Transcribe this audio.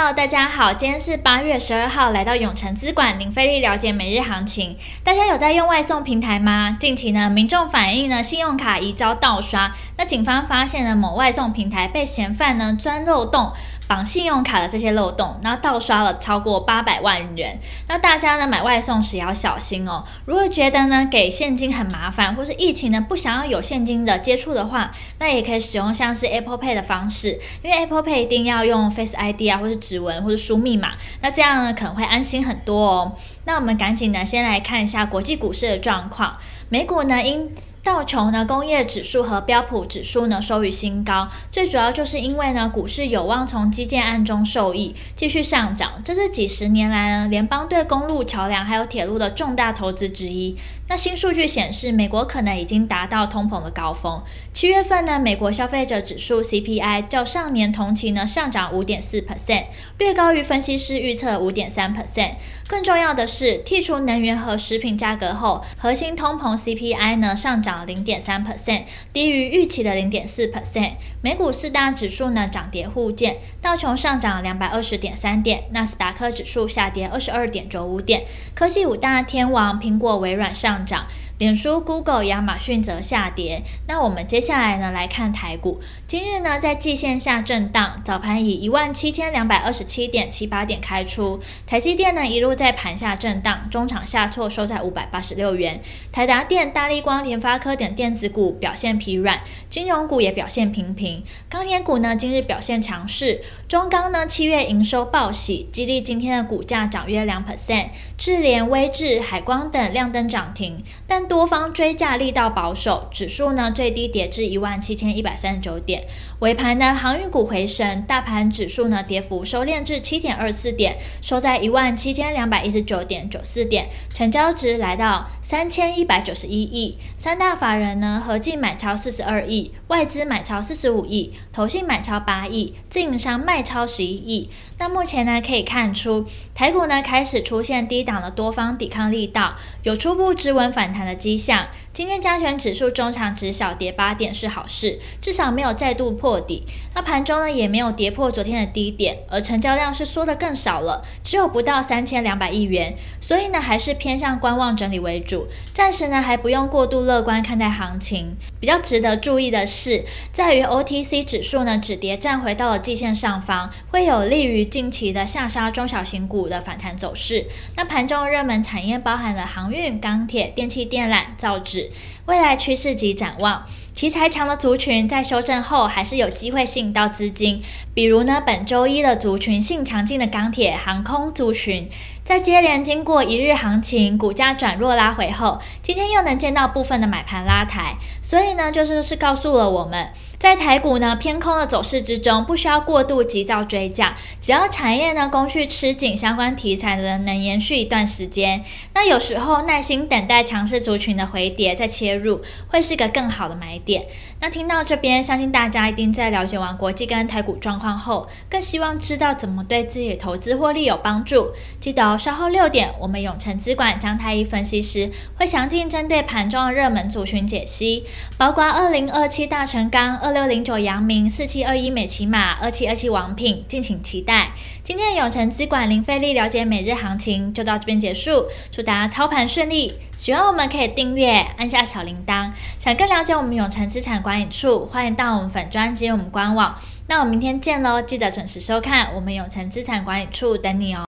Hello，大家好，今天是八月十二号，来到永城资管零费力了解每日行情。大家有在用外送平台吗？近期呢，民众反映呢，信用卡疑遭盗刷，那警方发现呢某外送平台被嫌犯呢钻漏洞。绑信用卡的这些漏洞，然后盗刷了超过八百万元。那大家呢，买外送时也要小心哦。如果觉得呢给现金很麻烦，或是疫情呢不想要有现金的接触的话，那也可以使用像是 Apple Pay 的方式，因为 Apple Pay 一定要用 Face ID 啊，或是指纹或是输密码，那这样呢可能会安心很多哦。那我们赶紧呢先来看一下国际股市的状况，美股呢因道琼呢工业指数和标普指数呢收于新高，最主要就是因为呢股市有望从基建案中受益，继续上涨。这是几十年来呢联邦对公路、桥梁还有铁路的重大投资之一。那新数据显示，美国可能已经达到通膨的高峰。七月份呢美国消费者指数 CPI 较上年同期呢上涨五点四 percent，略高于分析师预测五点三 percent。更重要的是，剔除能源和食品价格后，核心通膨 CPI 呢上涨。零点三 percent，低于预期的零点四 percent。美股四大指数呢涨跌互见，道琼上涨两百二十点三点，纳斯达克指数下跌二十二点九五点。科技五大天王苹果、微软上涨。脸书、Google、亚马逊则下跌。那我们接下来呢来看台股，今日呢在季线下震荡，早盘以一万七千两百二十七点七八点开出。台积电呢一路在盘下震荡，中场下挫收在五百八十六元。台达电、大力光、联发科等电子股表现疲软，金融股也表现平平。钢铁股呢今日表现强势，中钢呢七月营收报喜，激励今天的股价涨约两 percent。智联、威致、海光等亮灯涨停，但多方追价力道保守，指数呢最低跌至一万七千一百三十九点。尾盘呢，航运股回升，大盘指数呢跌幅收敛至七点二四点，收在一万七千两百一十九点九四点，成交值来到三千一百九十一亿。三大法人呢合计买超四十二亿，外资买超四十五亿，投信买超八亿，自营商卖超十一亿。那目前呢可以看出，台股呢开始出现低档的多方抵抗力道，有初步止稳反弹的迹象。今天加权指数中场值小跌八点是好事，至少没有再度破底。那盘中呢也没有跌破昨天的低点，而成交量是缩得更少了，只有不到三千两百亿元。所以呢还是偏向观望整理为主，暂时呢还不用过度乐观看待行情。比较值得注意的是，在于 OTC 指数呢止跌站回到了季线上方，会有利于近期的下杀中小型股的反弹走势。那盘中热门产业包含了航运、钢铁、电气电缆、造纸。it. 未来趋势及展望，题材强的族群在修正后还是有机会吸引到资金，比如呢本周一的族群性强劲的钢铁、航空族群，在接连经过一日行情，股价转弱拉回后，今天又能见到部分的买盘拉抬，所以呢就是是告诉了我们。在台股呢偏空的走势之中，不需要过度急躁追价，只要产业呢供需吃紧，相关题材的能延续一段时间，那有时候耐心等待强势族群的回跌再切入，入会是个更好的买点。那听到这边，相信大家一定在了解完国际跟台股状况后，更希望知道怎么对自己的投资获利有帮助。记得哦，稍后六点，我们永诚资管张太一分析师会详尽针对盘中的热门族群解析，包括二零二七大成钢。二六零九阳明，四七二一美骑马，二七二七王品，敬请期待。今天的永诚资管零费力了解每日行情就到这边结束，祝大家操盘顺利。喜欢我们可以订阅，按下小铃铛。想更了解我们永诚资产管理处，欢迎到我们粉专及我们官网。那我们明天见喽，记得准时收看我们永诚资产管理处等你哦。